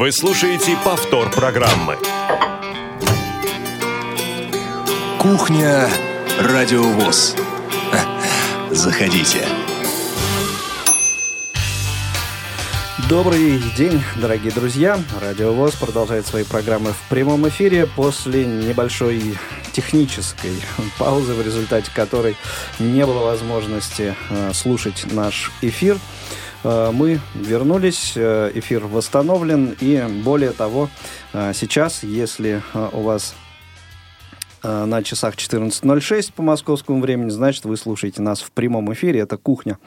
Вы слушаете повтор программы. Кухня Радиовоз. Заходите. Добрый день, дорогие друзья. Радио ВОЗ продолжает свои программы в прямом эфире после небольшой технической паузы, в результате которой не было возможности э, слушать наш эфир. Э, мы вернулись, э, эфир восстановлен, и более того, сейчас, если у вас Э, на часах 14.06 по московскому времени, значит, вы слушаете нас в прямом эфире. Это «Кухня».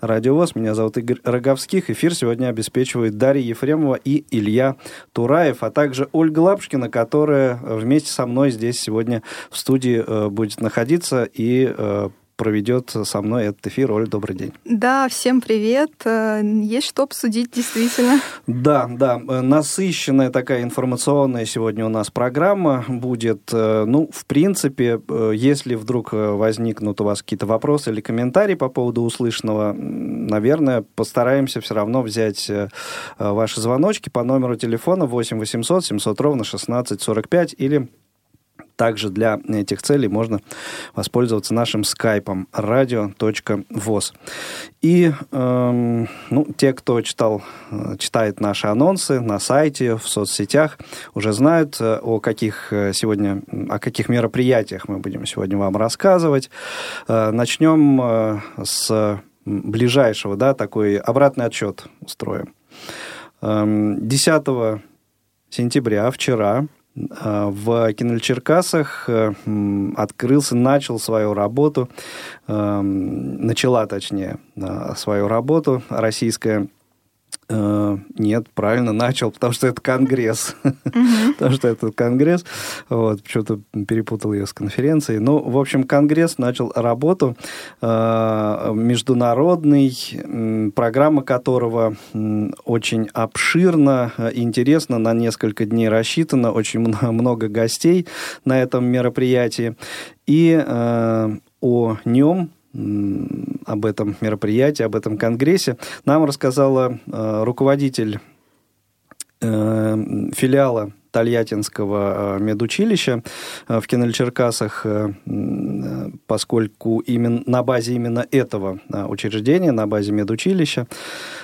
Радиовоз. Меня зовут Игорь Роговских. Эфир сегодня обеспечивает Дарья Ефремова и Илья Тураев, а также Ольга Лапшкина, которая вместе со мной здесь сегодня в студии э, будет находиться и э, проведет со мной этот эфир. Оль, добрый день. Да, всем привет. Э, есть что обсудить, действительно. Да, да. Э, насыщенная такая информационная сегодня у нас программа будет. Э, ну, в принципе, если вдруг возникнут у вас какие-то вопросы или комментарии по поводу услышанного, наверное, постараемся все равно взять ваши звоночки по номеру телефона 8 800 700 ровно 16 45 или также для этих целей можно воспользоваться нашим скайпом radio.voz. И эм, ну, те, кто читал, э, читает наши анонсы на сайте, в соцсетях, уже знают, э, о каких э, сегодня, о каких мероприятиях мы будем сегодня вам рассказывать. Начнем с ближайшего, да, такой обратный отчет устроим. 10 эм, сентября, вчера, в Кинельчеркасах э, открылся, начал свою работу, э, начала, точнее, свою работу российская Э, нет, правильно, начал, потому что это конгресс. потому что это конгресс. Вот, почему-то перепутал ее с конференцией. Ну, в общем, конгресс начал работу э, международный, программа которого очень обширна, интересна, на несколько дней рассчитана, очень много гостей на этом мероприятии. И э, о нем об этом мероприятии, об этом конгрессе, нам рассказала э, руководитель э, филиала Тольяттинского э, медучилища в Кинельчеркасах, поскольку именно на базе именно этого учреждения, на базе медучилища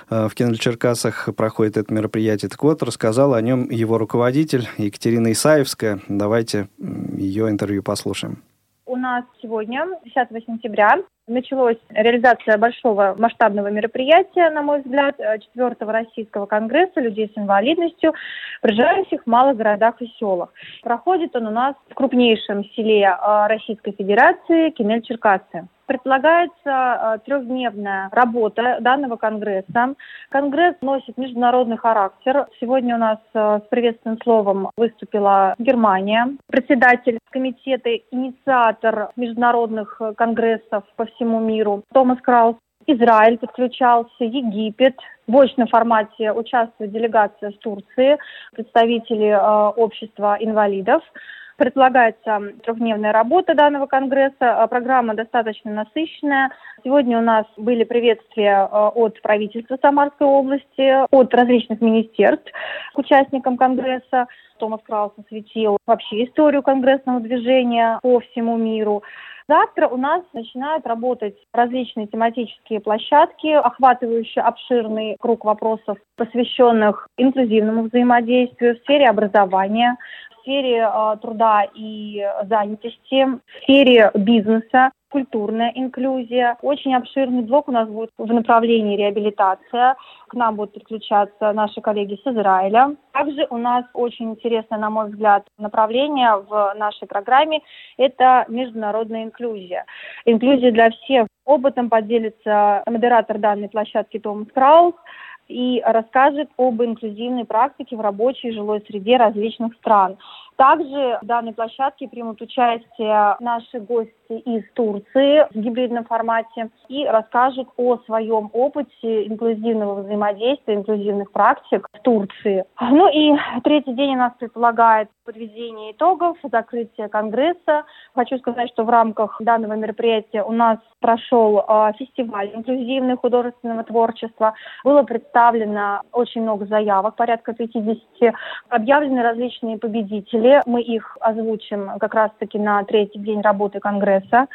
в Кинельчеркасах проходит это мероприятие. Так вот, рассказала о нем его руководитель Екатерина Исаевская. Давайте ее интервью послушаем. У нас сегодня, 10 сентября, началась реализация большого масштабного мероприятия, на мой взгляд, э, четвертого российского конгресса людей с инвалидностью, проживающих в малых городах и селах. Проходит он у нас в крупнейшем селе э, Российской Федерации Кемель-Черкассы предполагается э, трехдневная работа данного конгресса. Конгресс носит международный характер. Сегодня у нас э, с приветственным словом выступила Германия. Председатель комитета, инициатор международных конгрессов по всему миру Томас Краус. Израиль подключался, Египет. В очном формате участвует делегация с Турции, представители э, общества инвалидов. Предлагается трехдневная работа данного конгресса. А программа достаточно насыщенная. Сегодня у нас были приветствия а, от правительства Самарской области, от различных министерств к участникам конгресса. Томас Краус осветил вообще историю конгрессного движения по всему миру. Завтра у нас начинают работать различные тематические площадки, охватывающие обширный круг вопросов, посвященных инклюзивному взаимодействию в сфере образования, в сфере э, труда и занятости, в сфере бизнеса, культурная инклюзия. Очень обширный блок у нас будет в направлении реабилитация. К нам будут подключаться наши коллеги с Израиля. Также у нас очень интересное, на мой взгляд, направление в нашей программе – это международная инклюзия. Инклюзия для всех. Опытом поделится модератор данной площадки Томас Краус и расскажет об инклюзивной практике в рабочей жилой среде различных стран. Также в данной площадке примут участие наши гости из Турции в гибридном формате и расскажут о своем опыте инклюзивного взаимодействия, инклюзивных практик в Турции. Ну и третий день у нас предполагает подведение итогов, закрытие конгресса. Хочу сказать, что в рамках данного мероприятия у нас прошел э, фестиваль инклюзивного художественного творчества. Было представлено очень много заявок, порядка 50. Объявлены различные победители. Мы их озвучим как раз-таки на третий день работы Конгресса.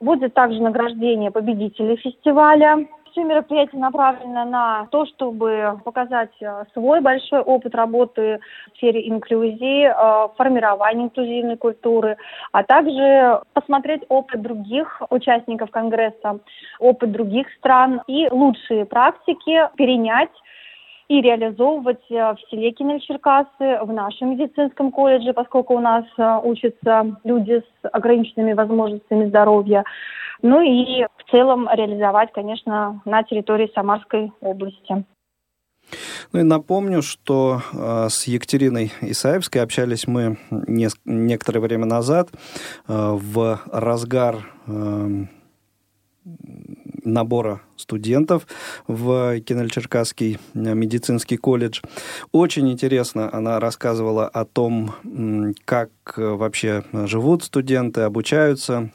Будет также награждение победителей фестиваля. Все мероприятие направлено на то, чтобы показать э, свой большой опыт работы в сфере инклюзии, э, формирования инклюзивной культуры, а также посмотреть опыт других участников Конгресса, опыт других стран и лучшие практики перенять и реализовывать э, в селе Кинель-Черкасы, в нашем медицинском колледже, поскольку у нас э, учатся люди с ограниченными возможностями здоровья. Ну и в целом реализовать, конечно, на территории Самарской области. Ну и напомню, что э, с Екатериной Исаевской общались мы не, некоторое время назад э, в разгар э, набора студентов в Кинель-Черкасский медицинский колледж. Очень интересно она рассказывала о том, как вообще живут студенты, обучаются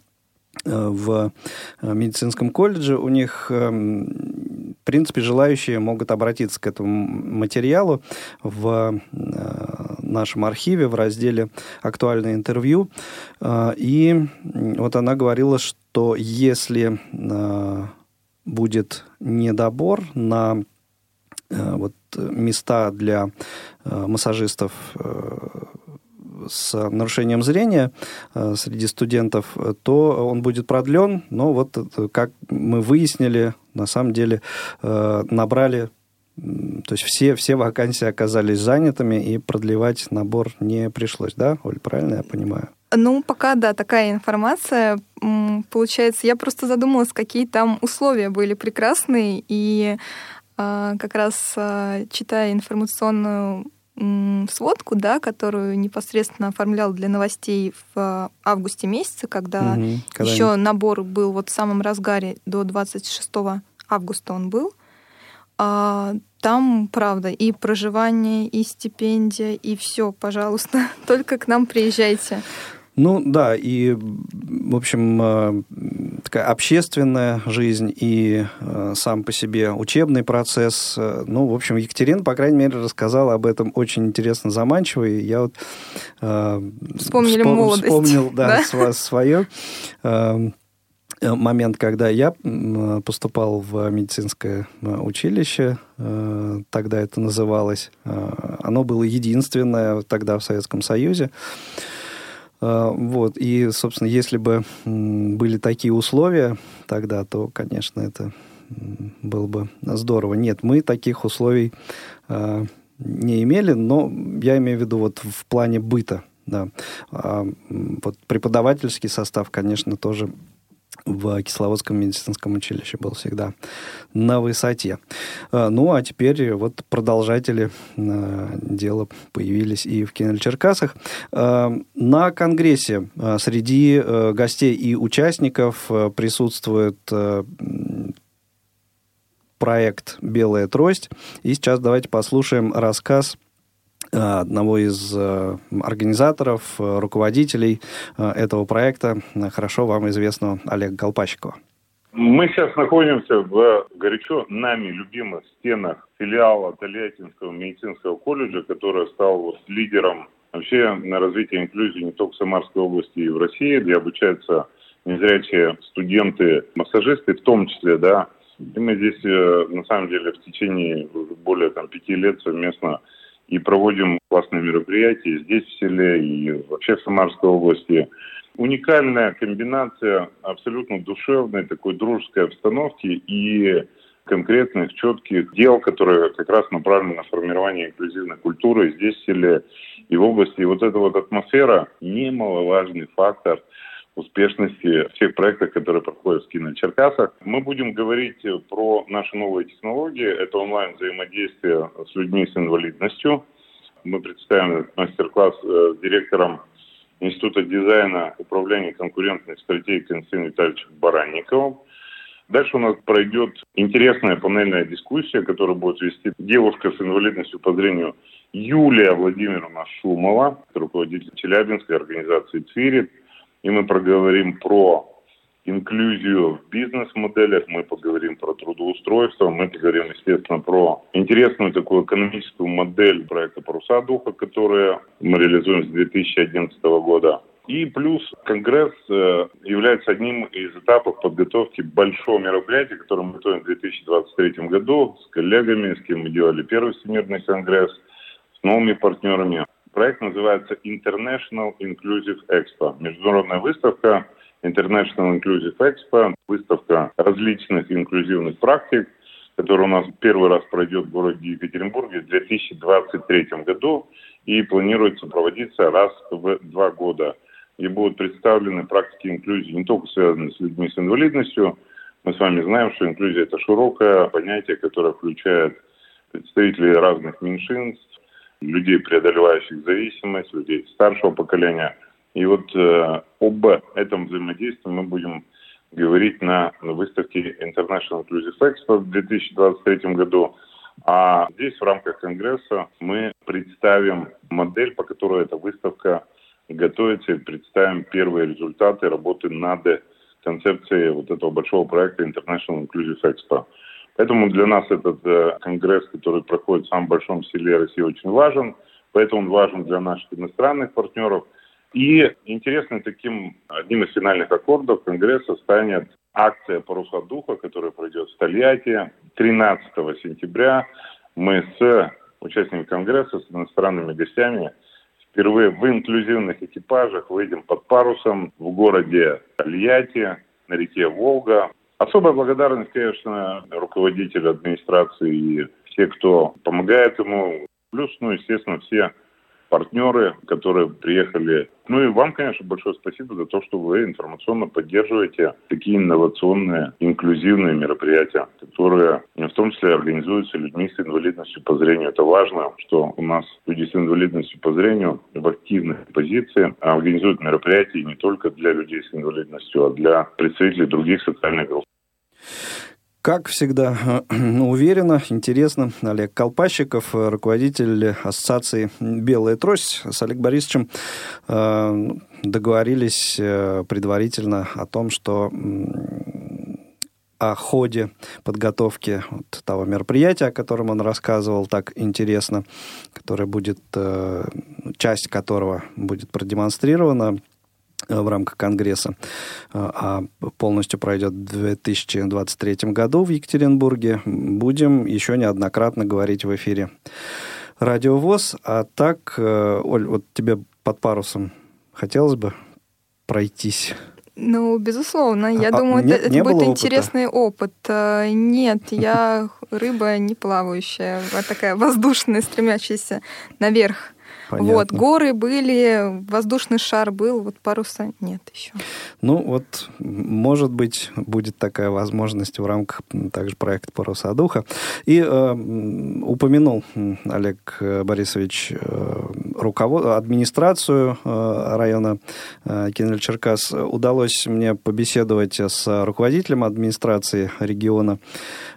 э, в медицинском колледже. У них эм, в принципе, желающие могут обратиться к этому материалу в э, нашем архиве в разделе «Актуальное интервью». Э, и вот она говорила, что если будет недобор на э, вот места для э, массажистов э, с нарушением зрения среди студентов, то он будет продлен. Но вот, как мы выяснили, на самом деле набрали то есть все, все вакансии оказались занятыми, и продлевать набор не пришлось, да, Оль, правильно я понимаю? Ну, пока, да, такая информация. Получается, я просто задумалась, какие там условия были прекрасные, и э, как раз э, читая информационную сводку, да, которую непосредственно оформлял для новостей в августе месяце, когда, угу, когда еще набор был вот в самом разгаре до 26 августа он был. А, там, правда, и проживание, и стипендия, и все, пожалуйста, только к нам приезжайте. Ну да, и, в общем, э, такая общественная жизнь и э, сам по себе учебный процесс. Э, ну, в общем, Екатерина, по крайней мере, рассказала об этом очень интересно, заманчиво. И я вот... Вспомнили вспом- молодость. Вспомнил, да, да? свое момент, когда я поступал в медицинское училище, тогда это называлось, оно было единственное тогда в Советском Союзе. А, вот. И, собственно, если бы были такие условия тогда, то, конечно, это было бы здорово. Нет, мы таких условий а, не имели, но я имею в виду вот в плане быта. Да. А, вот преподавательский состав, конечно, тоже в Кисловодском медицинском училище был всегда на высоте. А, ну, а теперь вот продолжатели а, дела появились и в Кинель-Черкасах. А, на конгрессе среди гостей и участников присутствует проект «Белая трость». И сейчас давайте послушаем рассказ одного из э, организаторов, э, руководителей этого проекта, хорошо вам известного Олега Колпачикова. Мы сейчас находимся в горячо нами любимых стенах филиала Тольяттинского медицинского колледжа, который стал вот лидером вообще на развитие инклюзии не только в Самарской области и в России, где обучаются незрячие студенты, массажисты в том числе, да. И мы здесь, на самом деле, в течение более там, пяти лет совместно и проводим классные мероприятия здесь, в селе, и вообще в Самарской области. Уникальная комбинация абсолютно душевной, такой дружеской обстановки и конкретных, четких дел, которые как раз направлены на формирование инклюзивной культуры здесь, в селе и в области. И вот эта вот атмосфера немаловажный фактор – успешности всех проектов, которые проходят в Кино-Черкасах. Мы будем говорить про наши новые технологии. Это онлайн-взаимодействие с людьми с инвалидностью. мы представим мастер-класс э, с директором Института дизайна управления конкурентной стратегией Константином Витальевичем Баранниковым. Дальше у нас пройдет интересная панельная дискуссия, которую будет вести девушка с инвалидностью по зрению Юлия Владимировна Шумова, руководитель Челябинской организации «Цвирит». И мы проговорим про инклюзию в бизнес-моделях, мы поговорим про трудоустройство, мы поговорим, естественно, про интересную такую экономическую модель проекта «Паруса духа», которую мы реализуем с 2011 года. И плюс Конгресс э, является одним из этапов подготовки большого мероприятия, которое мы готовим в 2023 году с коллегами, с кем мы делали первый Всемирный Конгресс, с новыми партнерами. Проект называется International Inclusive Expo. Международная выставка International Inclusive Expo, выставка различных инклюзивных практик, которая у нас первый раз пройдет в городе Екатеринбурге в 2023 году и планируется проводиться раз в два года. И будут представлены практики инклюзии не только связанные с людьми с инвалидностью. Мы с вами знаем, что инклюзия – это широкое понятие, которое включает представителей разных меньшинств, людей, преодолевающих зависимость, людей старшего поколения. И вот э, об этом взаимодействии мы будем говорить на выставке International Inclusive Expo в 2023 году. А здесь в рамках Конгресса мы представим модель, по которой эта выставка готовится и представим первые результаты работы над концепцией вот этого большого проекта International Inclusive Expo. Поэтому для нас этот э, конгресс, который проходит в самом большом селе России, очень важен. Поэтому он важен для наших иностранных партнеров. И интересным таким одним из финальных аккордов Конгресса станет акция «Паруса духа», которая пройдет в Тольятти 13 сентября. Мы с участниками Конгресса, с иностранными гостями впервые в инклюзивных экипажах выйдем под парусом в городе Тольятти на реке Волга. Особая благодарность, конечно, руководителю администрации и все, кто помогает ему. Плюс, ну, естественно, все партнеры, которые приехали. Ну и вам, конечно, большое спасибо за то, что вы информационно поддерживаете такие инновационные, инклюзивные мероприятия, которые в том числе организуются людьми с инвалидностью по зрению. Это важно, что у нас люди с инвалидностью по зрению в активной позиции организуют мероприятия не только для людей с инвалидностью, а для представителей других социальных групп. Как всегда, уверенно, интересно, Олег Колпащиков, руководитель ассоциации «Белая трость» с Олегом Борисовичем э, договорились э, предварительно о том, что о ходе подготовки вот того мероприятия, о котором он рассказывал так интересно, которое будет, э, часть которого будет продемонстрирована в рамках Конгресса, э, а полностью пройдет в 2023 году в Екатеринбурге, будем еще неоднократно говорить в эфире Радио ВОЗ. А так, э, Оль, вот тебе под парусом хотелось бы пройтись? Ну, безусловно. Я а, думаю, не, это, это будет опыта? интересный опыт. Нет, я рыба не плавающая, а такая воздушная, стремящаяся наверх. Понятно. Вот, горы были, воздушный шар был, вот паруса нет еще. Ну, вот, может быть, будет такая возможность в рамках также проекта «Паруса духа». И э, упомянул Олег Борисович э, руковод... администрацию э, района э, Кинель-Черкас. Удалось мне побеседовать с руководителем администрации региона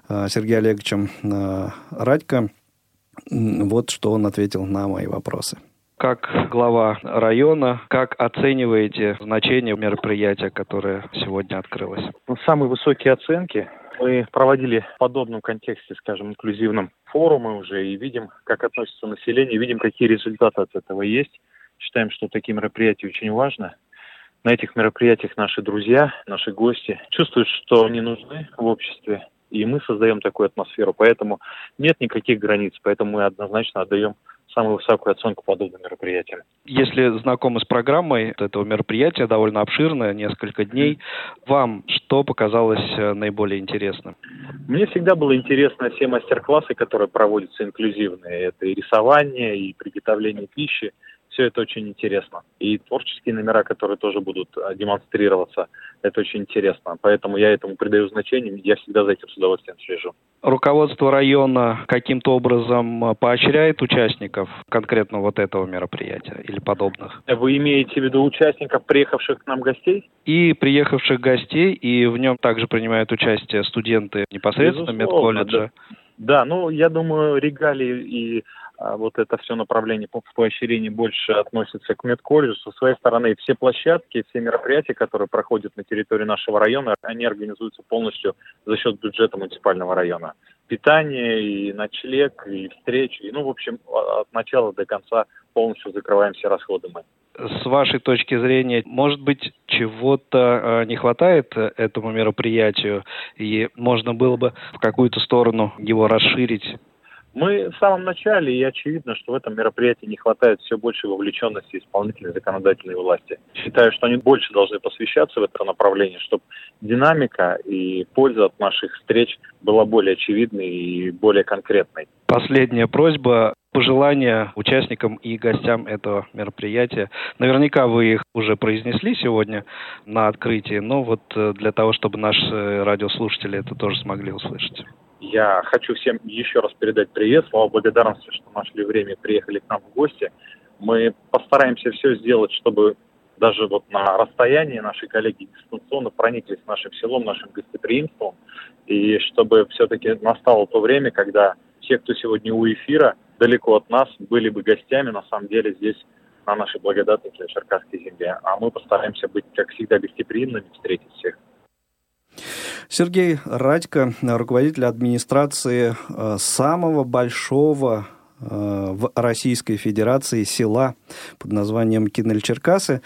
э, Сергеем Олеговичем э, Радько. Вот что он ответил на мои вопросы. Как глава района, как оцениваете значение мероприятия, которое сегодня открылось? Ну, самые высокие оценки мы проводили в подобном контексте, скажем, инклюзивном форумы уже и видим, как относится население, видим, какие результаты от этого есть. Считаем, что такие мероприятия очень важны. На этих мероприятиях наши друзья, наши гости чувствуют, что они нужны в обществе, и мы создаем такую атмосферу. Поэтому нет никаких границ, поэтому мы однозначно отдаем самую высокую оценку подобным мероприятиям. Если знакомы с программой этого мероприятия, довольно обширное, несколько дней, вам что показалось э, наиболее интересным? Мне всегда было интересно все мастер-классы, которые проводятся инклюзивные. Это и рисование, и приготовление пищи. Все это очень интересно. И творческие номера, которые тоже будут а, демонстрироваться, это очень интересно. Поэтому я этому придаю значение, я всегда за этим с удовольствием слежу. Руководство района каким-то образом а, поощряет участников конкретно вот этого мероприятия или подобных? Вы имеете в виду участников, приехавших к нам гостей? И приехавших гостей, и в нем также принимают участие студенты непосредственно медколледжа. Да. да, ну, я думаю, регалии и вот это все направление по поощрению больше относится к медколледжу. Со своей стороны, все площадки, все мероприятия, которые проходят на территории нашего района, они организуются полностью за счет бюджета муниципального района. Питание и ночлег, и встречи, и, ну, в общем, от начала до конца полностью закрываем все расходы мы. С вашей точки зрения, может быть, чего-то не хватает этому мероприятию, и можно было бы в какую-то сторону его расширить? Мы в самом начале, и очевидно, что в этом мероприятии не хватает все больше вовлеченности исполнительной законодательной власти. Считаю, что они больше должны посвящаться в это направление, чтобы динамика и польза от наших встреч была более очевидной и более конкретной. Последняя просьба пожелания участникам и гостям этого мероприятия. Наверняка вы их уже произнесли сегодня на открытии, но вот э, для того, чтобы наши радиослушатели это тоже смогли услышать. Я хочу всем еще раз передать привет, слава благодарности, что нашли время и приехали к нам в гости. Мы постараемся все сделать, чтобы даже вот на расстоянии наши коллеги дистанционно прониклись нашим селом, нашим гостеприимством, и чтобы все-таки настало то время, когда все, кто сегодня у эфира, далеко от нас, были бы гостями, на самом деле, здесь, на нашей благодатной Черкасской земле. А мы постараемся быть, как всегда, гостеприимными, встретить всех. Сергей Радько, руководитель администрации э, самого большого э, в Российской Федерации села под названием Кинель-Черкасы,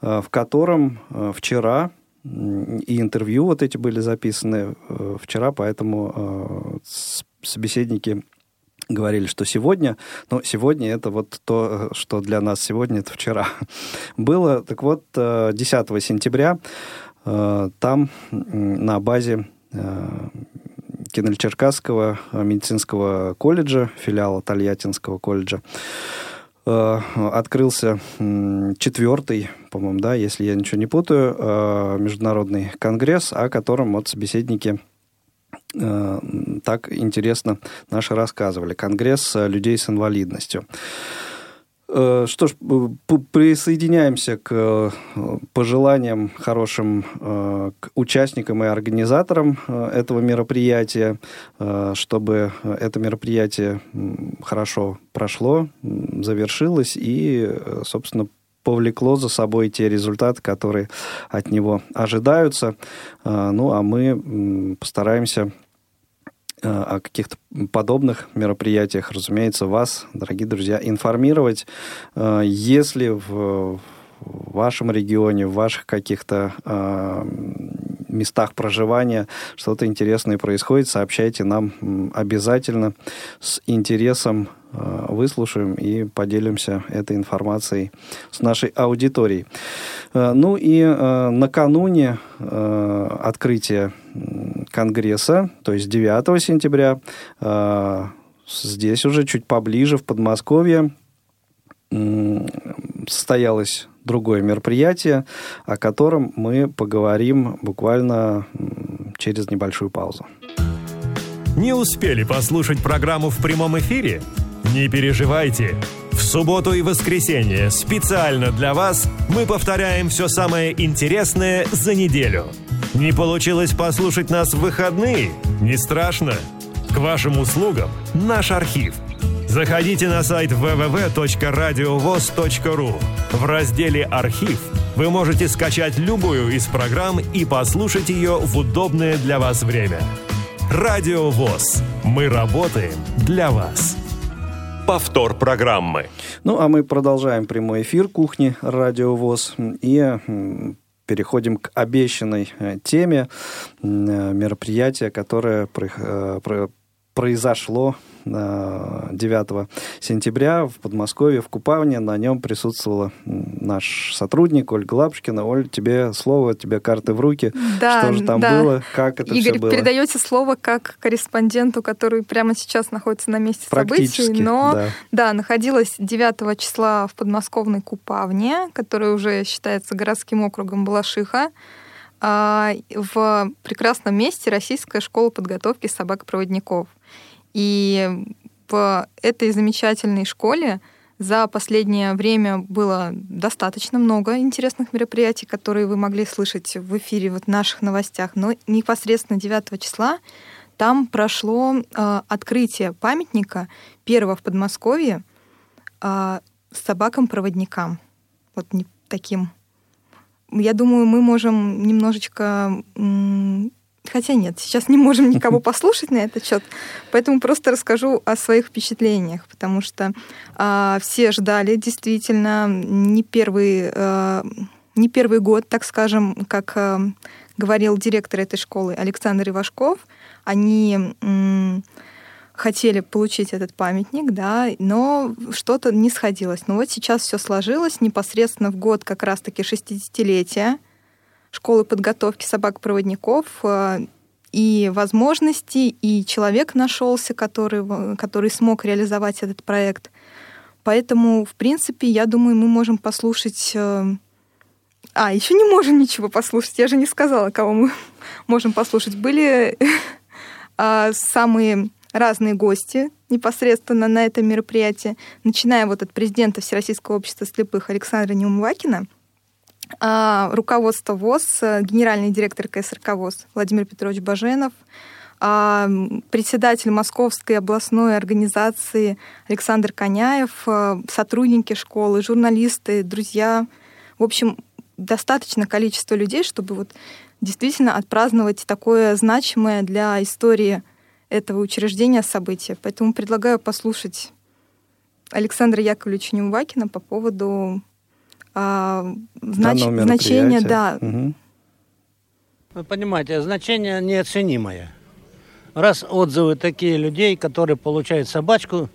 э, в котором вчера и интервью вот эти были записаны вчера, поэтому собеседники говорили, что сегодня, но сегодня это вот то, что для нас сегодня, это вчера было. Так вот, 10 сентября там на базе э, Кинель-Черкасского медицинского колледжа, филиала Тольяттинского колледжа, э, открылся четвертый, по-моему, да, если я ничего не путаю, международный конгресс, о котором вот собеседники так интересно наши рассказывали. Конгресс людей с инвалидностью. Э, что ж, присоединяемся к э, пожеланиям хорошим э, к участникам и организаторам этого мероприятия, чтобы это мероприятие хорошо прошло, завершилось и, собственно, повлекло за собой те результаты, которые от него ожидаются. Ну, а мы постараемся Э, о каких-то подобных мероприятиях, разумеется, вас, дорогие друзья, информировать. Э, если в вашем регионе, в ваших каких-то э, местах проживания что-то интересное происходит, сообщайте нам обязательно с интересом выслушаем и поделимся этой информацией с нашей аудиторией. Ну и накануне открытия Конгресса, то есть 9 сентября, а, здесь уже чуть поближе, в Подмосковье, состоялось другое мероприятие, о котором мы поговорим буквально через небольшую паузу. Не успели послушать программу в прямом эфире? Не переживайте. В субботу и воскресенье специально для вас мы повторяем все самое интересное за неделю – не получилось послушать нас в выходные? Не страшно. К вашим услугам наш архив. Заходите на сайт www.radiovoz.ru. В разделе «Архив» вы можете скачать любую из программ и послушать ее в удобное для вас время. Радио ВОЗ. Мы работаем для вас. Повтор программы. Ну, а мы продолжаем прямой эфир кухни Радио ВОЗ. И переходим к обещанной э, теме э, мероприятия, которое произошло 9 сентября в Подмосковье, в Купавне. На нем присутствовала наш сотрудник Ольга Лапушкина. Оль, тебе слово, тебе карты в руки. Да, Что же там да. было, как это Игорь, все было? передаете слово как корреспонденту, который прямо сейчас находится на месте событий. Но, да. да, находилась 9 числа в подмосковной Купавне, которая уже считается городским округом Балашиха а, в прекрасном месте Российская школа подготовки собак-проводников. И в этой замечательной школе за последнее время было достаточно много интересных мероприятий, которые вы могли слышать в эфире вот в наших новостях. Но непосредственно 9 числа там прошло э, открытие памятника первого в Подмосковье э, собакам-проводникам. Вот не таким. Я думаю, мы можем немножечко Хотя нет, сейчас не можем никого послушать на этот счет, поэтому просто расскажу о своих впечатлениях, потому что а, все ждали действительно не первый, а, не первый год, так скажем, как а, говорил директор этой школы Александр Ивашков, они м, хотели получить этот памятник, да, но что-то не сходилось. Но вот сейчас все сложилось непосредственно в год как раз-таки 60-летия школы подготовки собак-проводников э, и возможности, и человек нашелся, который, который смог реализовать этот проект. Поэтому, в принципе, я думаю, мы можем послушать... Э, а, еще не можем ничего послушать. Я же не сказала, кого мы можем послушать. Были а, самые разные гости непосредственно на это мероприятие, начиная вот от президента Всероссийского общества слепых Александра Неумывакина – руководство ВОЗ, генеральный директор КСРК ВОЗ Владимир Петрович Баженов, а, председатель Московской областной организации Александр Коняев, а, сотрудники школы, журналисты, друзья. В общем, достаточно количество людей, чтобы вот действительно отпраздновать такое значимое для истории этого учреждения событие. Поэтому предлагаю послушать Александра Яковлевича Неувакина по поводу а, знач... значение, да. Угу. Вы понимаете, значение неоценимое. Раз отзывы такие людей, которые получают собачку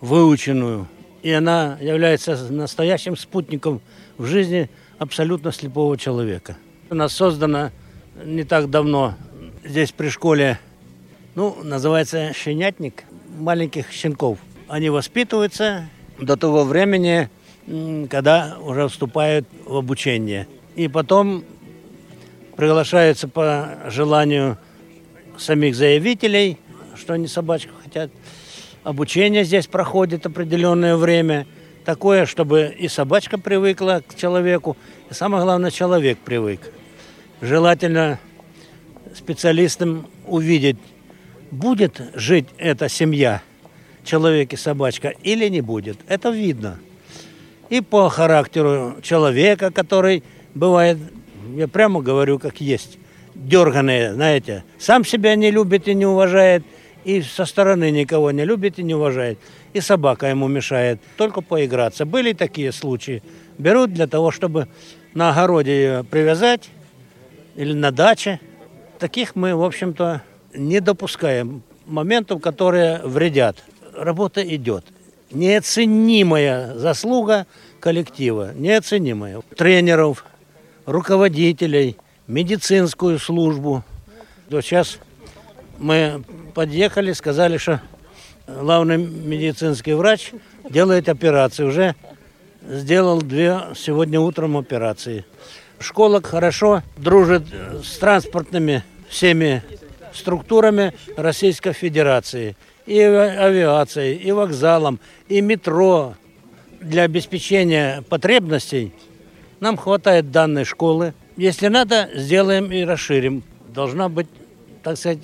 выученную, и она является настоящим спутником в жизни абсолютно слепого человека. У нас создано не так давно здесь при школе, ну, называется щенятник маленьких щенков. Они воспитываются до того времени, когда уже вступают в обучение. И потом приглашаются по желанию самих заявителей, что они собачку хотят. Обучение здесь проходит определенное время. Такое, чтобы и собачка привыкла к человеку, и самое главное, человек привык. Желательно специалистам увидеть, будет жить эта семья, человек и собачка, или не будет. Это видно и по характеру человека, который бывает, я прямо говорю, как есть, дерганые, знаете, сам себя не любит и не уважает, и со стороны никого не любит и не уважает. И собака ему мешает только поиграться. Были такие случаи. Берут для того, чтобы на огороде ее привязать или на даче. Таких мы, в общем-то, не допускаем моментов, которые вредят. Работа идет неоценимая заслуга коллектива, неоценимая. Тренеров, руководителей, медицинскую службу. Вот сейчас мы подъехали, сказали, что главный медицинский врач делает операции. Уже сделал две сегодня утром операции. Школа хорошо дружит с транспортными всеми структурами Российской Федерации – и авиацией, и вокзалом, и метро. Для обеспечения потребностей нам хватает данной школы. Если надо, сделаем и расширим. Должна быть, так сказать,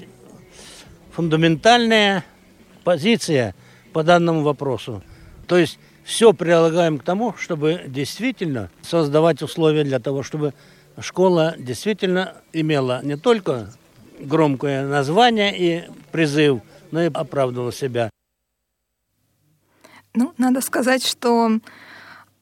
фундаментальная позиция по данному вопросу. То есть все прилагаем к тому, чтобы действительно создавать условия для того, чтобы школа действительно имела не только громкое название и призыв, но и оправдывала себя. Ну, надо сказать, что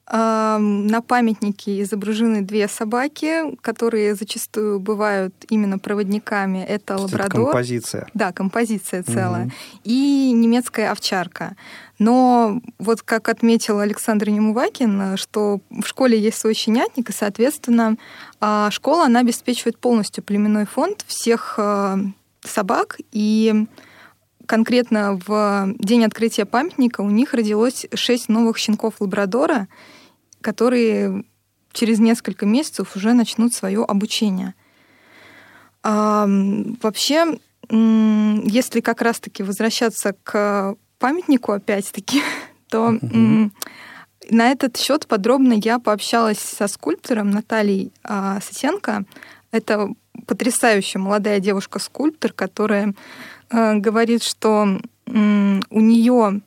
На памятнике изображены две собаки, которые зачастую бывают именно проводниками. Это лабрадор. Это композиция. Да, композиция целая. Угу. И немецкая овчарка. Но вот как отметил Александр Немувакин, что в школе есть свой щенятник, и, соответственно, а, школа, она обеспечивает полностью племенной фонд всех а, собак, и конкретно в день открытия памятника у них родилось шесть новых щенков лабрадора, которые через несколько месяцев уже начнут свое обучение. А, вообще, если как раз-таки возвращаться к памятнику опять-таки, то mm-hmm. на этот счет подробно я пообщалась со скульптором Натальей а, Сосенко. Это потрясающая молодая девушка-скульптор, которая говорит, что у нее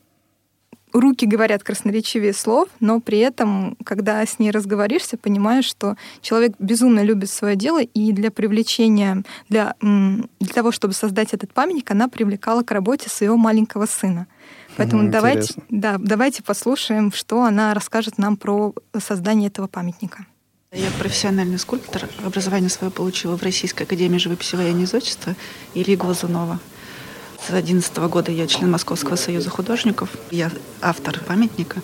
руки говорят красноречивее слов, но при этом, когда с ней разговоришься, понимаешь, что человек безумно любит свое дело, и для привлечения, для, для того, чтобы создать этот памятник, она привлекала к работе своего маленького сына. Поэтому mm, давайте, да, давайте послушаем, что она расскажет нам про создание этого памятника. Я профессиональный скульптор. Образование свое получила в Российской академии живописи военного изотчества Ильи Глазунова. С 2011 года я член Московского союза художников. Я автор памятника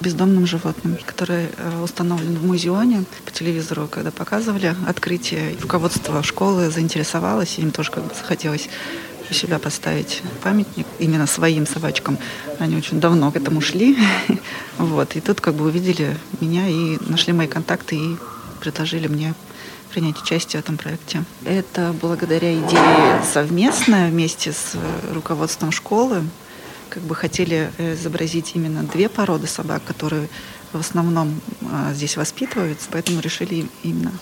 бездомным животным, который э, установлен в музеоне по телевизору, когда показывали открытие. Руководство школы заинтересовалось, им тоже как бы захотелось у себя поставить памятник именно своим собачкам. Они очень давно к этому шли. вот. И тут как бы увидели меня и нашли мои контакты и предложили мне принять участие в этом проекте. Это благодаря идее совместная вместе с руководством школы. Как бы хотели изобразить именно две породы собак, которые в основном а, здесь воспитываются, поэтому решили именно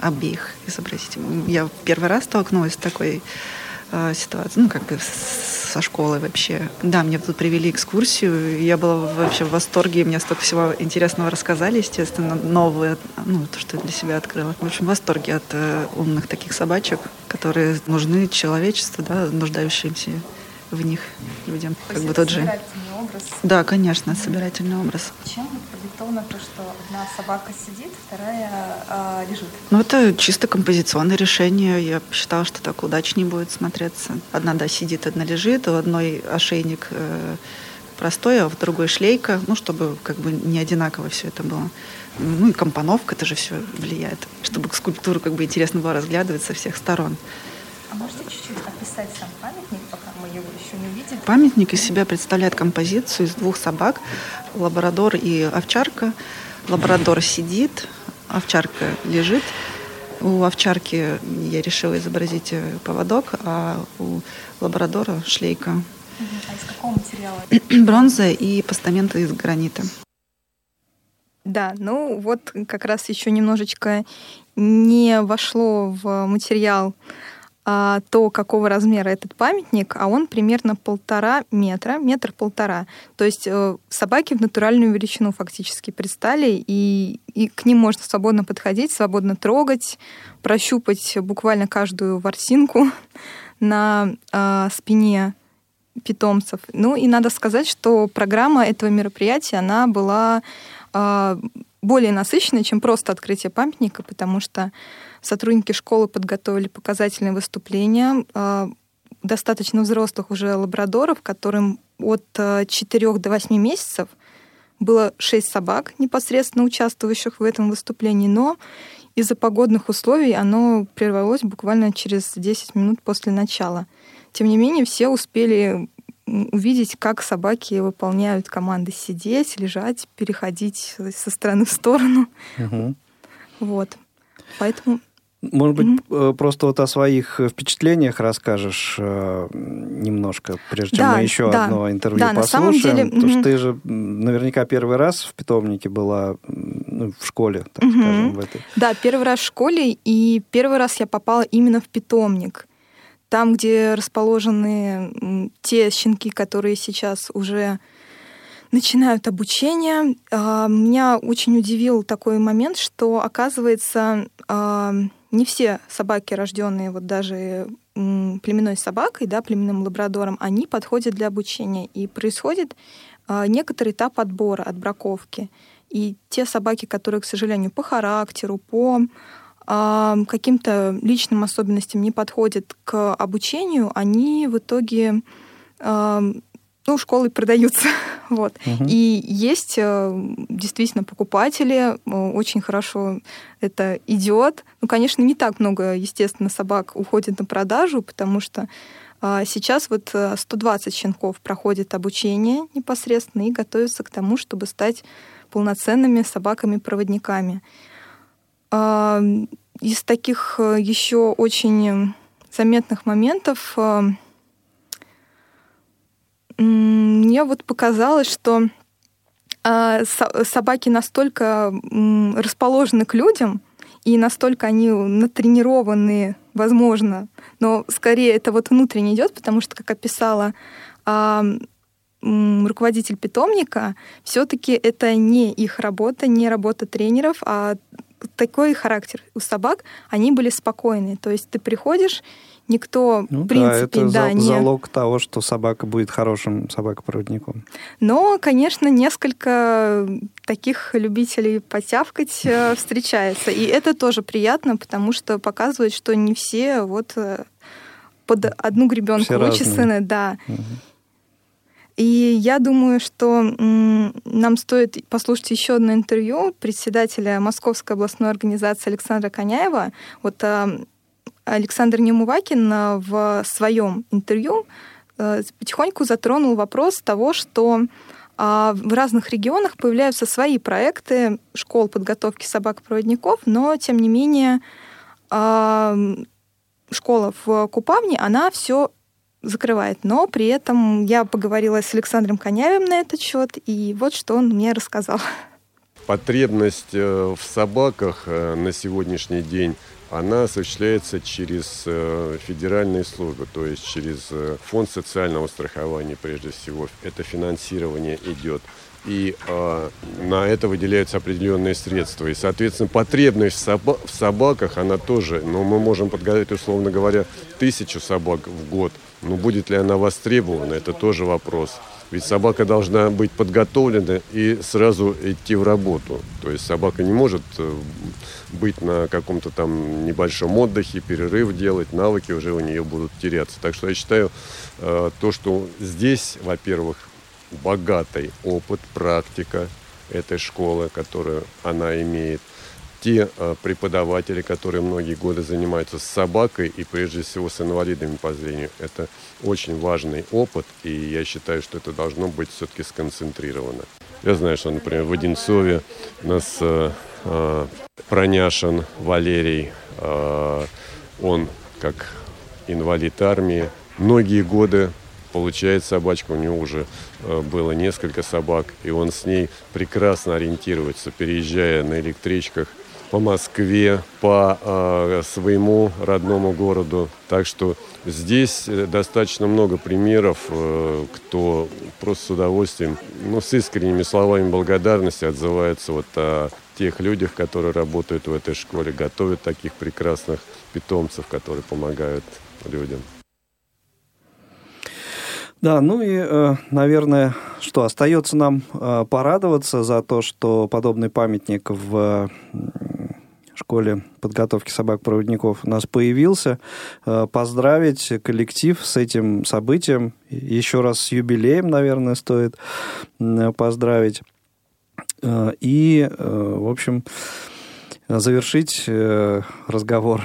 обеих изобразить. Я первый раз столкнулась с такой э, ситуации, ну, как бы со школы вообще. Да, мне тут привели экскурсию, я была вообще в восторге, мне столько всего интересного рассказали, естественно, новое, ну, то, что я для себя открыла. В общем, в восторге от э, умных таких собачек, которые нужны человечеству, да, нуждающимся в них людям. То как бы тот же. образ? Да, конечно, собирательный образ. Чем то, что одна собака сидит, вторая э, лежит? Ну, это чисто композиционное решение. Я посчитала, что так удачнее будет смотреться. Одна, да, сидит, одна лежит, у одной ошейник э, простой, а в другой шлейка, ну, чтобы как бы не одинаково все это было. Ну и компоновка, это же все влияет, чтобы скульптуру как бы интересно было разглядывать со всех сторон. А можете чуть-чуть описать сам памятник, пока мы его еще не видели? Памятник из себя представляет композицию из двух собак, лабрадор и овчарка. Лабрадор сидит, овчарка лежит. У овчарки я решила изобразить э, поводок, а у лабрадора шлейка. А из какого материала? Бронза и постаменты из гранита. Да, ну вот как раз еще немножечко не вошло в материал а, то, какого размера этот памятник, а он примерно полтора метра, метр полтора. То есть э, собаки в натуральную величину фактически предстали, и, и к ним можно свободно подходить, свободно трогать, прощупать буквально каждую ворсинку на э, спине питомцев. Ну и надо сказать, что программа этого мероприятия, она была э, более насыщенной, чем просто открытие памятника, потому что Сотрудники школы подготовили показательные выступления. А, достаточно взрослых уже лабрадоров, которым от 4 а, до 8 месяцев было 6 собак, непосредственно участвующих в этом выступлении, но из-за погодных условий оно прервалось буквально через 10 минут после начала. Тем не менее, все успели увидеть, как собаки выполняют команды сидеть, лежать, переходить со стороны в сторону. Угу. Вот. Поэтому может быть, mm-hmm. просто вот о своих впечатлениях расскажешь э, немножко, прежде чем да, мы еще да, одно интервью да, послушаем. На самом деле, потому mm-hmm. что ты же наверняка первый раз в питомнике была ну, в школе, так mm-hmm. скажем, в этой. Да, первый раз в школе, и первый раз я попала именно в питомник. Там, где расположены те щенки, которые сейчас уже начинают обучение. А, меня очень удивил такой момент, что, оказывается, а, не все собаки, рожденные вот даже племенной собакой, да, племенным лабрадором, они подходят для обучения. И происходит а, некоторый этап отбора, отбраковки. и те собаки, которые, к сожалению, по характеру, по каким-то личным особенностям не подходят к обучению, они в итоге э, ну, школы продаются. вот. Угу. И есть э, действительно покупатели, очень хорошо это идет. Ну, конечно, не так много, естественно, собак уходит на продажу, потому что а, сейчас вот 120 э, щенков проходит обучение непосредственно и готовятся к тому, чтобы стать полноценными собаками-проводниками. А, из таких э, еще очень заметных моментов э, мне вот показалось, что а, собаки настолько расположены к людям, и настолько они натренированы, возможно, но скорее это вот внутренне идет, потому что, как описала а, руководитель питомника, все-таки это не их работа, не работа тренеров, а такой характер у собак, они были спокойны. То есть ты приходишь, никто, ну, в принципе, да, это да, не... залог того, что собака будет хорошим собакопроводником. Но, конечно, несколько таких любителей потявкать э, встречается, и это тоже приятно, потому что показывает, что не все вот э, под одну гребенку вычислены, да. Угу. И я думаю, что нам стоит послушать еще одно интервью председателя Московской областной организации Александра Коняева. Вот а, Александр Немувакин э, в своем интервью э, потихоньку затронул вопрос того, что а, в разных регионах появляются свои проекты школ подготовки собак-проводников, но, тем не менее, а, школа в Купавне, она все закрывает. Но при этом я поговорила с Александром Конявым на этот счет, и вот что он мне рассказал. Потребность э, в собаках на сегодняшний день она осуществляется через э, федеральные службы, то есть через э, фонд социального страхования прежде всего. Это финансирование идет. И э, на это выделяются определенные средства. И, соответственно, потребность в, соба- в собаках, она тоже, но ну, мы можем подготовить, условно говоря, тысячу собак в год. Но будет ли она востребована, это тоже вопрос. Ведь собака должна быть подготовлена и сразу идти в работу. То есть собака не может э, быть на каком-то там небольшом отдыхе, перерыв делать, навыки уже у нее будут теряться. Так что я считаю, э, то, что здесь, во-первых, богатый опыт, практика этой школы, которую она имеет – те э, преподаватели, которые многие годы занимаются с собакой и прежде всего с инвалидами по зрению. Это очень важный опыт, и я считаю, что это должно быть все-таки сконцентрировано. Я знаю, что, например, в Одинцове нас э, э, Проняшин Валерий, э, он как инвалид армии, многие годы получает собачку, у него уже э, было несколько собак, и он с ней прекрасно ориентируется, переезжая на электричках по Москве, по э, своему родному городу. Так что здесь э, достаточно много примеров, э, кто просто с удовольствием, ну, с искренними словами благодарности отзывается вот о тех людях, которые работают в этой школе, готовят таких прекрасных питомцев, которые помогают людям. Да, ну и, э, наверное, что остается нам э, порадоваться за то, что подобный памятник в школе подготовки собак-проводников у нас появился. Э, поздравить коллектив с этим событием. Еще раз с юбилеем, наверное, стоит поздравить. Э, и, э, в общем, завершить разговор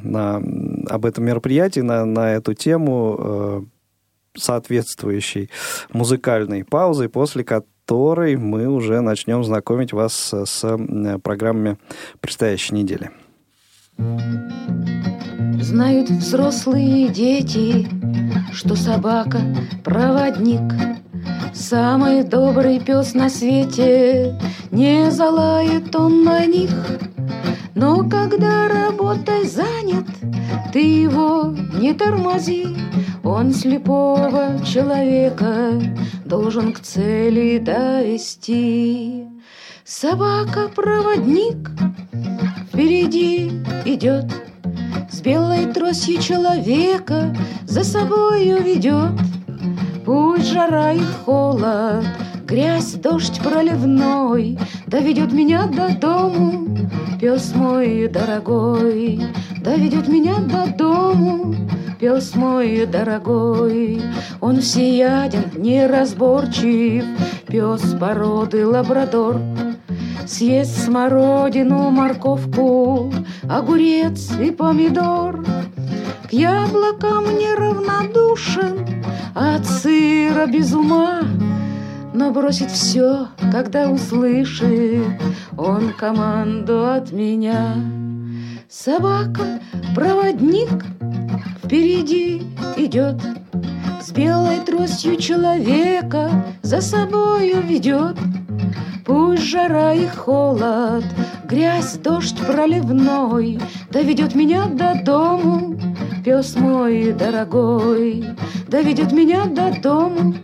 на, об этом мероприятии, на, на эту тему соответствующей музыкальной паузой, после которой которой мы уже начнем знакомить вас с программами предстоящей недели. Знают взрослые дети, что собака — проводник, Самый добрый пес на свете, не залает он на них. Но когда работой занят, ты его не тормози, Он слепого человека должен к цели довести. Собака-проводник впереди идет, С белой тростью человека за собою ведет. Пусть жара и холод грязь, дождь проливной Доведет меня до дому, пес мой дорогой Доведет меня до дому, пес мой дорогой Он всеяден, неразборчив, пес породы лабрадор Съесть смородину, морковку, огурец и помидор. К яблокам неравнодушен, от сыра без ума но бросит все, когда услышит он команду от меня. Собака, проводник, впереди идет, С белой тростью человека за собою ведет. Пусть жара и холод, грязь, дождь проливной Доведет меня до дому, пес мой дорогой, Доведет меня до дому,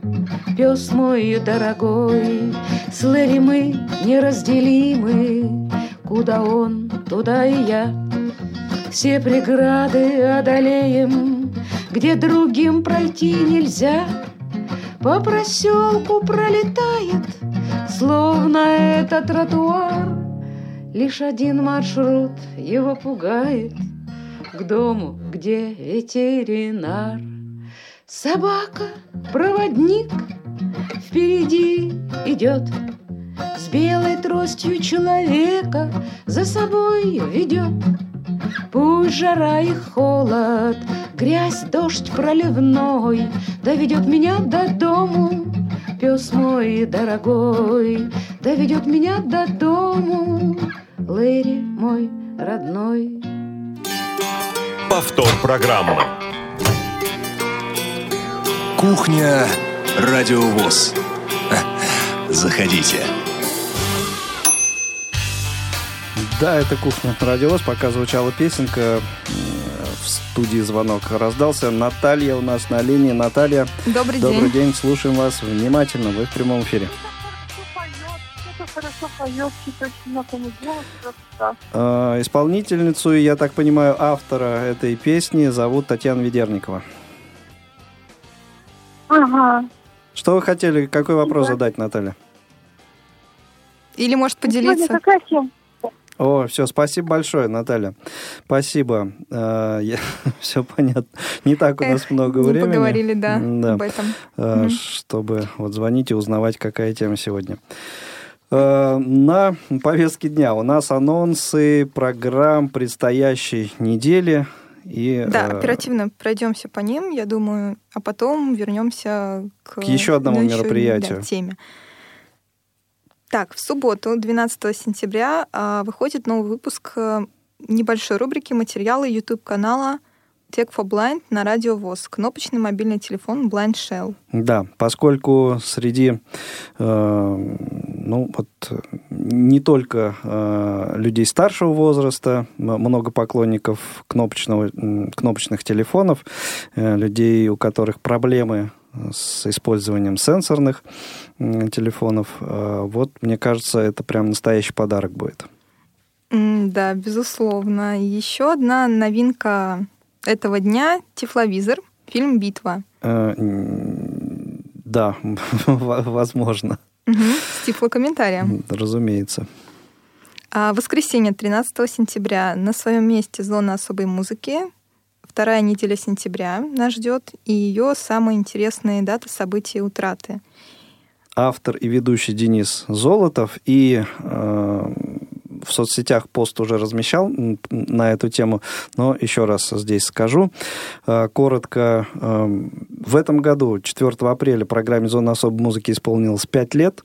пес мой дорогой. С Лэри мы неразделимы, куда он, туда и я. Все преграды одолеем, где другим пройти нельзя. По проселку пролетает, словно это тротуар. Лишь один маршрут его пугает К дому, где ветеринар. Собака, проводник, впереди идет, С белой тростью человека за собой ведет. Пусть жара и холод, грязь, дождь проливной Доведет меня до дому, пес мой дорогой, Доведет меня до дому, Лэри мой родной. Повтор программы. Кухня Радиовоз. Заходите. Да, это кухня радиовоз. Пока звучала песенка, в студии звонок раздался. Наталья у нас на линии. Наталья, Добрый, добрый день. день. Слушаем вас внимательно. Вы в прямом эфире. Э, Исполнительницу, и, я так понимаю, автора этой песни зовут Татьяна Ведерникова. Ага. Что вы хотели, какой вопрос Да. задать, Наталья? Или, может, поделиться? О, все, спасибо большое, Наталья. Спасибо. все понятно. Не так у Эх, нас много не времени. поговорили, да, Да. об этом. Э, Мгм. чтобы вот звонить и узнавать, какая тема сегодня. Э, На повестке дня у нас анонсы программ предстоящей недели. И, Да, э, оперативно пройдемся по ним, я думаю, а потом вернемся к, К еще одному ну, еще, мероприятию. да, теме. Так, в субботу, 12 сентября, а, выходит новый выпуск а, небольшой рубрики материалы YouTube-канала Tech for Blind на радио ВОЗ. Кнопочный мобильный телефон Blind Shell. Да, поскольку среди, э, ну вот, э, не только э, людей старшего возраста, много поклонников кнопочного, кнопочных телефонов, э, людей, у которых проблемы с использованием сенсорных м, телефонов, э, вот, мне кажется, это прям настоящий подарок будет. Да, безусловно. Еще одна новинка этого дня — Тифловизор, фильм «Битва». Э, Да, возможно, Мгм, С тифлокомментарием. разумеется. А воскресенье, 13 сентября, на своем месте зона особой музыки. Вторая неделя сентября нас ждет, и ее самые интересные даты события и утраты. автор и ведущий Денис Золотов. И э, в соцсетях пост уже размещал на эту тему, но еще раз здесь скажу. Э, коротко, э, в этом году, 4 апреля, программе «Зона особой музыки» исполнилось 5 лет.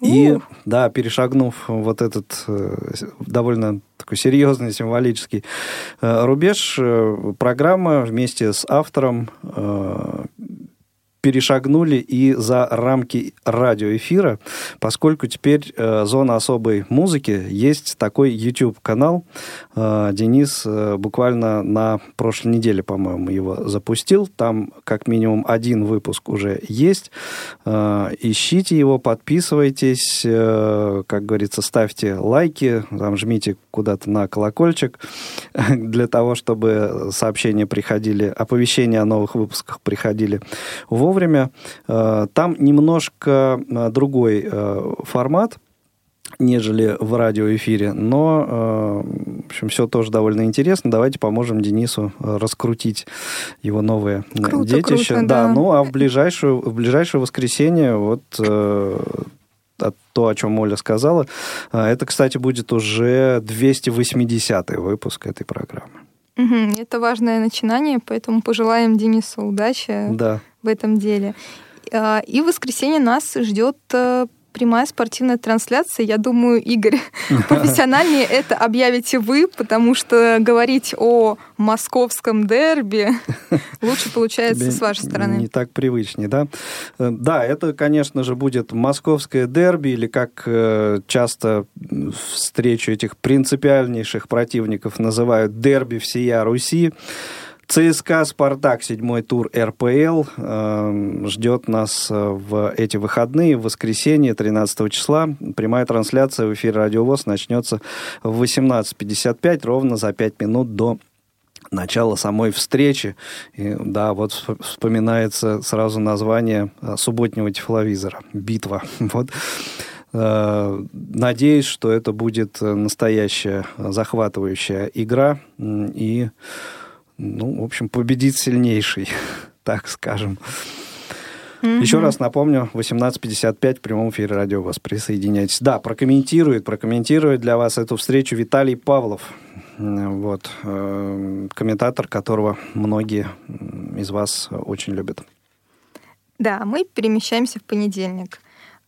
И, Ух. да, перешагнув вот этот э, довольно такой серьезный символический э, рубеж, программа вместе с автором перешагнули и за рамки радиоэфира, поскольку теперь э, зона особой музыки есть такой YouTube-канал. Э, Денис э, буквально на прошлой неделе, по-моему, его запустил. Там как минимум один выпуск уже есть. Э, ищите его, подписывайтесь, э, как говорится, ставьте лайки, там жмите куда-то на колокольчик для того, чтобы сообщения приходили, оповещения о новых выпусках приходили в вовремя. Там немножко другой формат – нежели в радиоэфире. Но, э, в общем, все тоже довольно интересно. Давайте поможем Денису э, раскрутить его новые э, круто, детище. Круто, да. да, ну а в ближайшее, в ближайшее воскресенье вот то, о чем Оля сказала, это, кстати, будет уже 280-й выпуск этой программы. Угу, это важное начинание, поэтому пожелаем Денису удачи да. В этом деле. И в воскресенье нас ждет прямая спортивная трансляция. Я думаю, Игорь, профессиональнее это объявите вы, потому что говорить о московском дерби лучше получается с вашей стороны. Не так привычнее, да? Э, да, это, конечно же, будет московское дерби, или как э, часто встречу этих принципиальнейших противников называют дерби всея Руси. ЦСКА «Спартак», седьмой тур РПЛ, э, ждет нас э, в эти выходные, в воскресенье, 13 числа. Прямая трансляция в эфире «Радио ВОЗ» начнется в 18.55, ровно за 5 минут до начала самой встречи. И, да, вот вспоминается сразу название э, субботнего тифловизора «Битва». Вот. Надеюсь, что это будет настоящая захватывающая игра. И ну, в общем, победит сильнейший, так скажем. Mm-hmm. Еще раз напомню, 18.55 в прямом эфире радио вас присоединяйтесь. Да, прокомментирует, прокомментирует для вас эту встречу Виталий Павлов. Вот, э, комментатор, которого многие из вас очень любят. Да, мы перемещаемся в понедельник.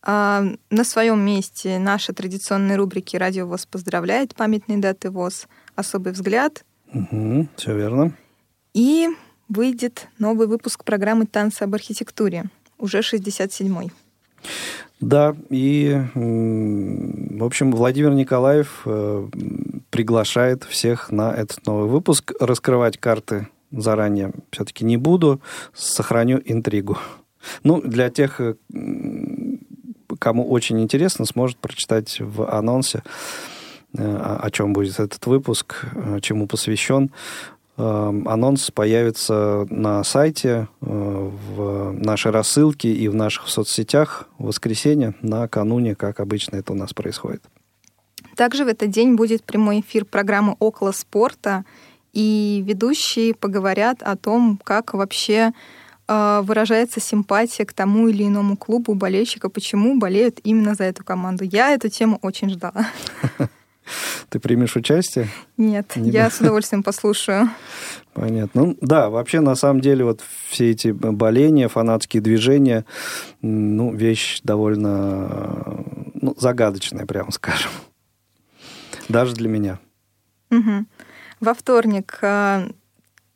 А, на своем месте наши традиционные рубрики «Радио ВОЗ поздравляет», «Памятные даты ВОЗ», «Особый взгляд». Угу, все верно. И выйдет новый выпуск программы «Танцы об архитектуре», уже 67-й. Да, и, в общем, Владимир Николаев э, приглашает всех на этот новый выпуск. Раскрывать карты заранее все-таки не буду, сохраню интригу. Ну, для тех, э, кому очень интересно, сможет прочитать в анонсе, э, о чем будет этот выпуск, чему посвящен. Эм, анонс появится на сайте, э, в нашей рассылке и в наших соцсетях в воскресенье накануне, как обычно это у нас происходит. Также в этот день будет прямой эфир программы «Около спорта», и ведущие поговорят о том, как вообще э, выражается симпатия к тому или иному клубу болельщика, почему болеют именно за эту команду. Я эту тему очень ждала. Ты примешь участие? Нет, Не я с удовольствием послушаю. Понятно. Ну, да, вообще, на самом деле, вот все эти боления, фанатские движения, ну, вещь довольно ну, загадочная, прямо скажем. Даже для меня. Угу. Во вторник э,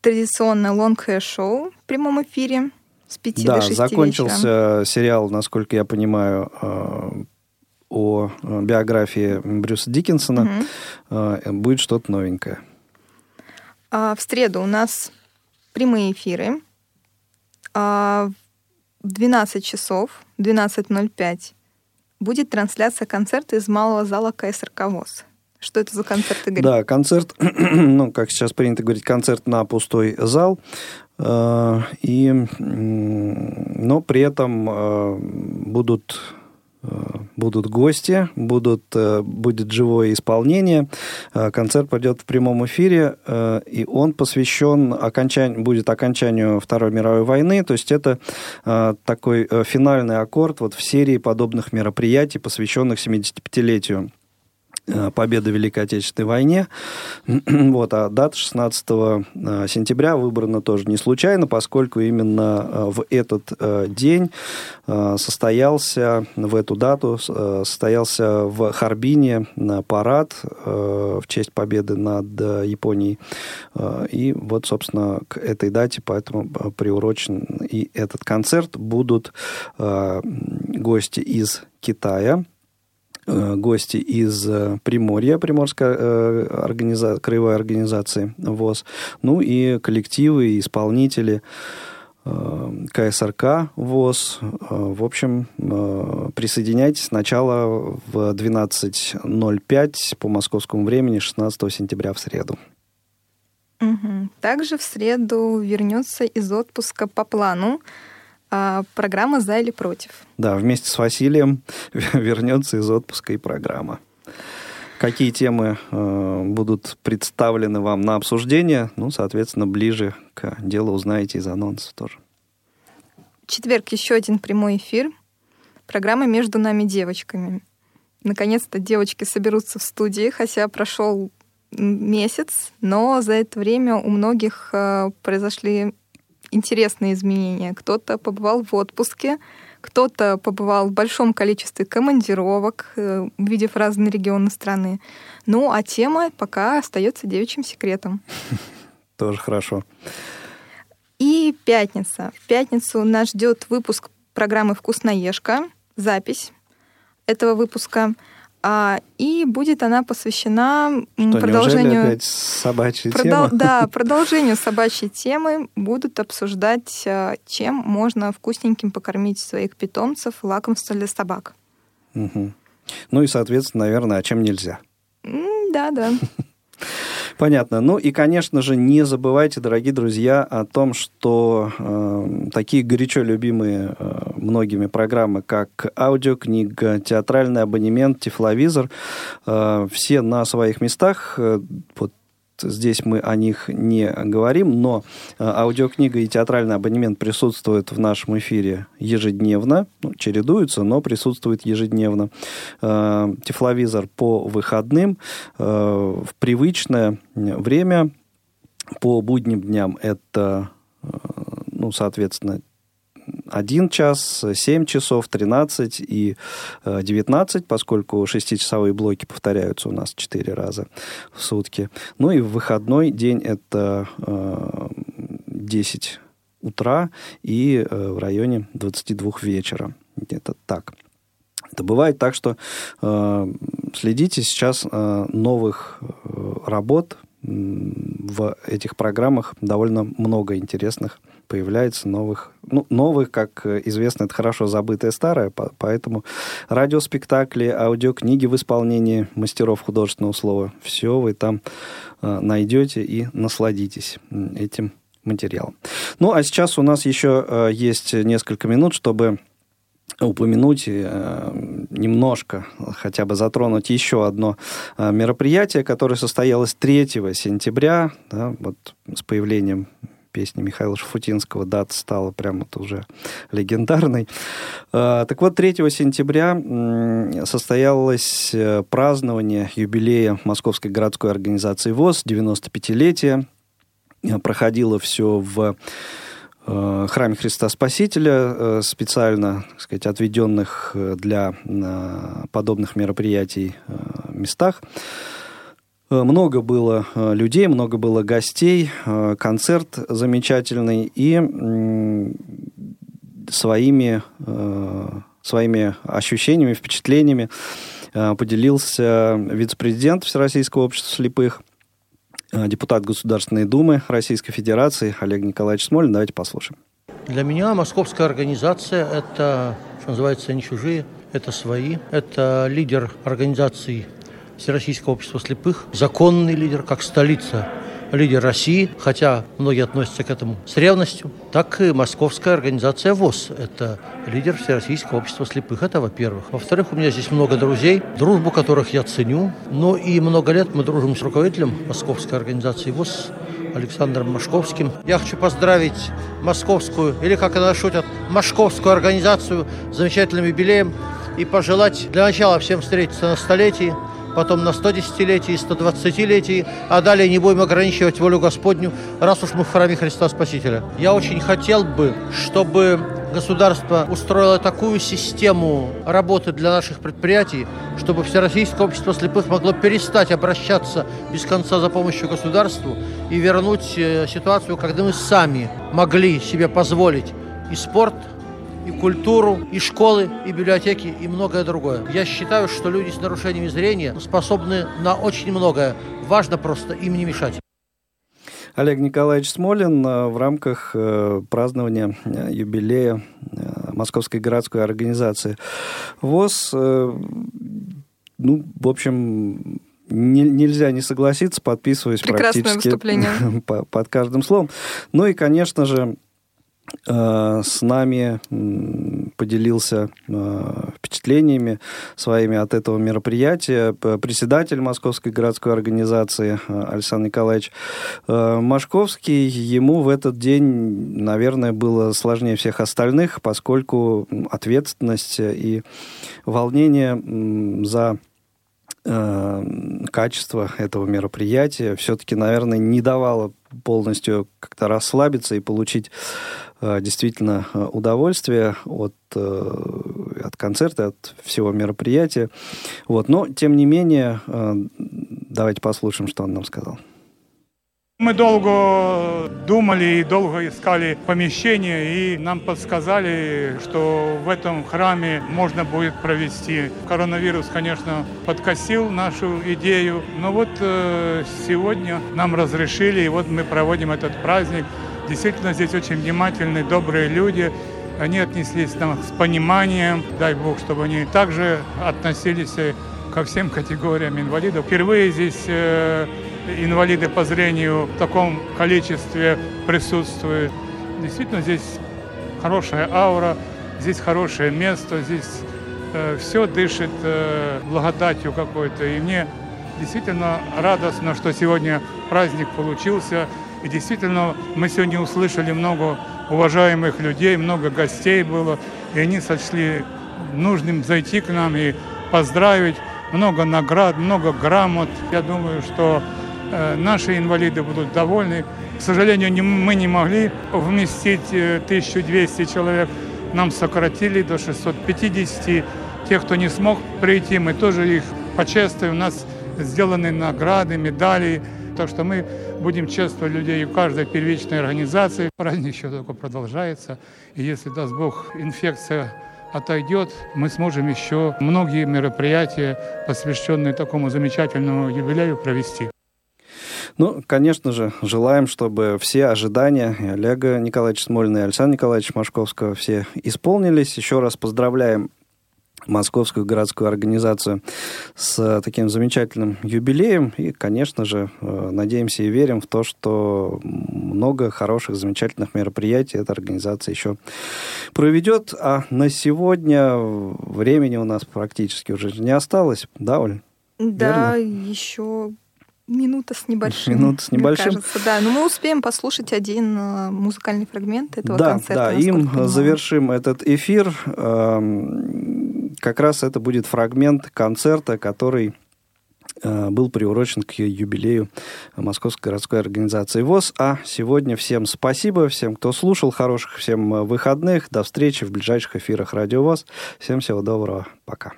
традиционно лонг-шоу в прямом эфире с 5 да, до 6 закончился вечера. сериал, насколько я понимаю, э, о э, биографии Брюса Диккенсона, угу. будет что-то новенькое. А в среду у нас прямые эфиры. А в 12 часов, 12.05, будет трансляция концерта из малого зала КСРК ВОЗ. Что это за концерт, Игорь? Да, концерт, ну, как сейчас принято говорить, концерт на пустой зал. И, но при этом будут будут гости, будут, э, будет живое исполнение. Э, концерт пойдет в прямом эфире, э, и он посвящен окончанию, будет окончанию Второй мировой войны. То есть это такой финальный аккорд вот в серии подобных мероприятий, посвященных 75-летию Э, победы в Великой Отечественной войне. Вот, а дата 16 э, сентября выбрана тоже не случайно, поскольку именно э, в этот день состоялся, в эту дату состоялся в Харбине парад в честь победы над Японией. И вот, собственно, к этой дате поэтому приурочен и этот концерт. Будут гости из Китая, Э, гости из э, Приморья, Приморской э, организа... краевой организации ВОЗ, ну и коллективы, и исполнители КСРК ВОЗ. В общем, присоединяйтесь сначала в 12.05 по московскому времени 16 сентября в среду. Также в среду вернется из отпуска по плану программа «За или против». Да, вместе с Василием вернется из отпуска и программа. Какие темы э, будут представлены вам на обсуждение? Ну, соответственно, ближе к делу узнаете из анонсов тоже. В четверг еще один прямой эфир. Программа «Между нами девочками». Наконец-то девочки соберутся в студии, хотя прошел месяц, но за это время у многих э, произошли интересные изменения. Кто-то побывал в отпуске, кто-то побывал в большом количестве командировок, э, увидев разные регионы страны. Ну, а тема пока остается девичьим секретом. Тоже хорошо. И пятница. В пятницу нас ждет выпуск программы «Вкусноежка», запись этого выпуска – а, и будет она посвящена Что, продолжению... опять собачьей продол... темы? Да, продолжению собачьей темы будут обсуждать, а, чем можно вкусненьким покормить своих питомцев лакомство для собак. Угу. Ну и, соответственно, наверное, а чем нельзя. Да, да. Понятно. Ну и, конечно же, не забывайте, дорогие друзья, о том, что э, такие горячо любимые э, многими программы, как аудиокнига, театральный абонемент, тифловизор, э, все на своих местах. Э, вот здесь мы о них не говорим, но э, аудиокнига и театральный абонемент присутствуют в нашем эфире ежедневно, ну, чередуются, но присутствуют ежедневно. Э, тифловизор по выходным э, в привычное время, по будним дням это, ну, соответственно, 1 час, 7 часов, 13 и 19, э, поскольку шестичасовые блоки повторяются у нас 4 раза в сутки. Ну и в выходной день это 10 э, утра и э, в районе 22 вечера. Где-то так. Это бывает так, что э, следите сейчас э, новых э, работ в этих программах довольно много интересных появляется новых, ну, новых, как известно, это хорошо забытое старое, поэтому радиоспектакли, аудиокниги в исполнении мастеров художественного слова, все вы там э, найдете и насладитесь этим материалом. Ну, а сейчас у нас еще э, есть несколько минут, чтобы упомянуть э, немножко, хотя бы затронуть еще одно э, мероприятие, которое состоялось 3 сентября, да, вот с появлением песни Михаила Шафутинского дата стала прямо вот уже легендарной. Э, так вот, 3 сентября состоялось празднование юбилея Московской городской организации ВОЗ, 95-летие. Проходило все в Э, храме Христа Спасителя, э, специально, так сказать, отведенных э, для подобных мероприятий местах. Много было людей, много было гостей, концерт замечательный, и своими, своими ощущениями, впечатлениями поделился вице-президент Всероссийского общества слепых Э, депутат Государственной Думы Российской Федерации Олег Николаевич Смолин. Давайте послушаем. Для меня московская организация – это, что называется, не чужие, это свои. Это лидер организации Всероссийского общества слепых, законный лидер, как столица лидер России, хотя многие относятся к этому с ревностью, так и московская организация ВОЗ. Это лидер Всероссийского общества слепых. Это во-первых. Во-вторых, у меня здесь много друзей, дружбу которых я ценю. Ну и много лет мы дружим с руководителем московской организации ВОЗ Александром Машковским. Я хочу поздравить московскую, или как она шутят, московскую организацию с замечательным юбилеем и пожелать для начала всем встретиться на столетии, потом на 110-летии, 120-летии, а далее не будем ограничивать волю Господню, раз уж мы в храме Христа Спасителя. Я очень хотел бы, чтобы государство устроило такую систему работы для наших предприятий, чтобы Всероссийское общество слепых могло перестать обращаться без конца за помощью государству и вернуть э, ситуацию, когда мы сами могли себе позволить и спорт, и культуру, и школы, и библиотеки, и многое другое. Я считаю, что люди с нарушениями зрения способны на очень многое. Важно просто им не мешать. Олег Николаевич Смолин э, в рамках э, празднования э, юбилея Московской городской организации ВОЗ. Ну, в общем, не, нельзя не согласиться, подписываюсь Прекрасное практически выступление. под каждым словом. Ну и, конечно же, с нами поделился э, впечатлениями своими от этого мероприятия председатель Московской городской организации Александр Николаевич Машковский. Ему в этот день, наверное, было сложнее всех остальных, поскольку ответственность и волнение за Э, качество этого мероприятия все-таки, наверное, не давало полностью как-то расслабиться и получить э, действительно э, удовольствие от, от концерта, от всего мероприятия. Вот. Но, тем не менее, давайте послушаем, что он нам сказал. Мы долго думали и долго искали помещение, и нам подсказали, что в этом храме можно будет провести. Коронавирус, конечно, подкосил нашу идею, но вот э, сегодня нам разрешили, и вот мы проводим этот праздник. Действительно, здесь очень внимательные, добрые люди. Они отнеслись нам с пониманием, дай Бог, чтобы они также относились ко всем категориям инвалидов. Впервые здесь э, инвалиды по зрению в таком количестве присутствуют. Действительно, здесь хорошая аура, здесь хорошее место, здесь э, все дышит э, благодатью какой-то. И мне действительно радостно, что сегодня праздник получился. И действительно, мы сегодня услышали много уважаемых людей, много гостей было, и они сочли нужным зайти к нам и поздравить. Много наград, много грамот. Я думаю, что Э, наши инвалиды будут довольны. К сожалению, мы не могли вместить 1200 э, человек. Нам сократили до 650. Тех, кто не смог прийти, мы тоже их почествуем. У нас сделаны награды, медали. Так что мы будем чествовать людей в каждой первичной организации. Праздник еще только продолжается. И если, даст Бог, инфекция отойдет, мы сможем еще многие мероприятия, посвященные такому замечательному юбилею, провести. Ну, конечно же, желаем, чтобы все ожидания и Олега Николаевича Смолина и Александра Николаевича Машковского все исполнились. Еще раз поздравляем Московскую городскую организацию с таким замечательным юбилеем. И, конечно же, э, надеемся и верим в то, что много хороших, замечательных мероприятий эта организация еще проведет. А на сегодня времени у нас практически уже не осталось. Да, Оль? Да, Верно? еще Минута с небольшим. Минута с небольшим. кажется, да. Но мы успеем послушать один э, музыкальный фрагмент этого да, концерта. Да, им завершим этот эфир. Как раз это будет фрагмент концерта, который э, был приурочен к юбилею Московской городской организации ВОЗ. А сегодня всем спасибо, всем, кто слушал, хороших всем э, выходных. До встречи в ближайших эфирах Радио ВОЗ. Всем всего доброго. Пока.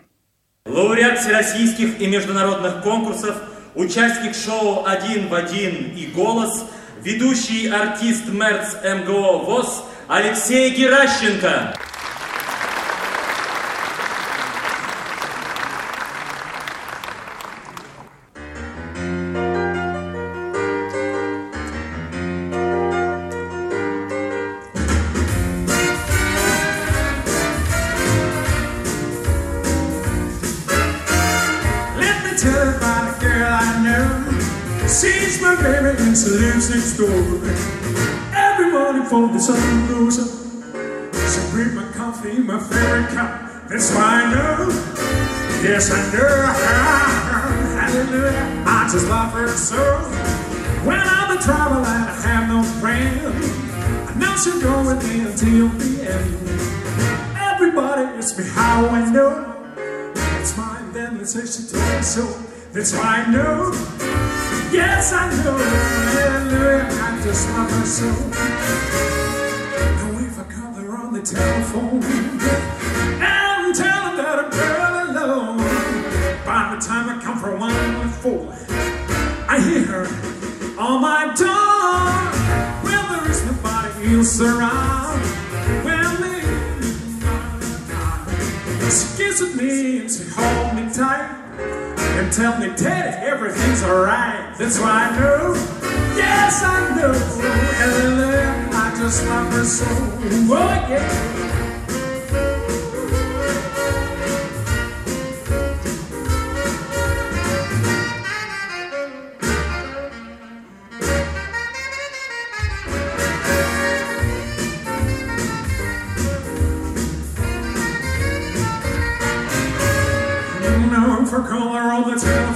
Лауреат всероссийских и международных конкурсов – участник шоу «Один в один» и «Голос», ведущий артист МЭРЦ МГО ВОЗ Алексей Геращенко. Next door. Every morning for the sun goes up. She bring my coffee, my favorite cup. That's why I know. Yes, I know. Hallelujah. I just love her so. When I'm in trouble and I have no friend, I know she'll go with me until the end. Everybody asks me how I know. It's mine, then they say she told me so. That's why I know. Yes, I know. Hallelujah. I just love so. Now if I call her on the telephone and tell her that I'm girl alone, by the time I come for one and four, I hear her on my door. Well, there is nobody else around. Well, me, she kisses me and she hold me tight and tell me, Teddy, everything's alright. That's why I know, yes, I know. Hallelujah, I just love her so. Oh, yeah.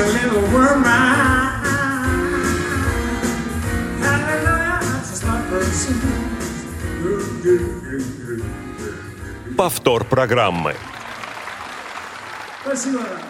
a little worm. Hallelujah, just oh. Повтор программы. Спасибо.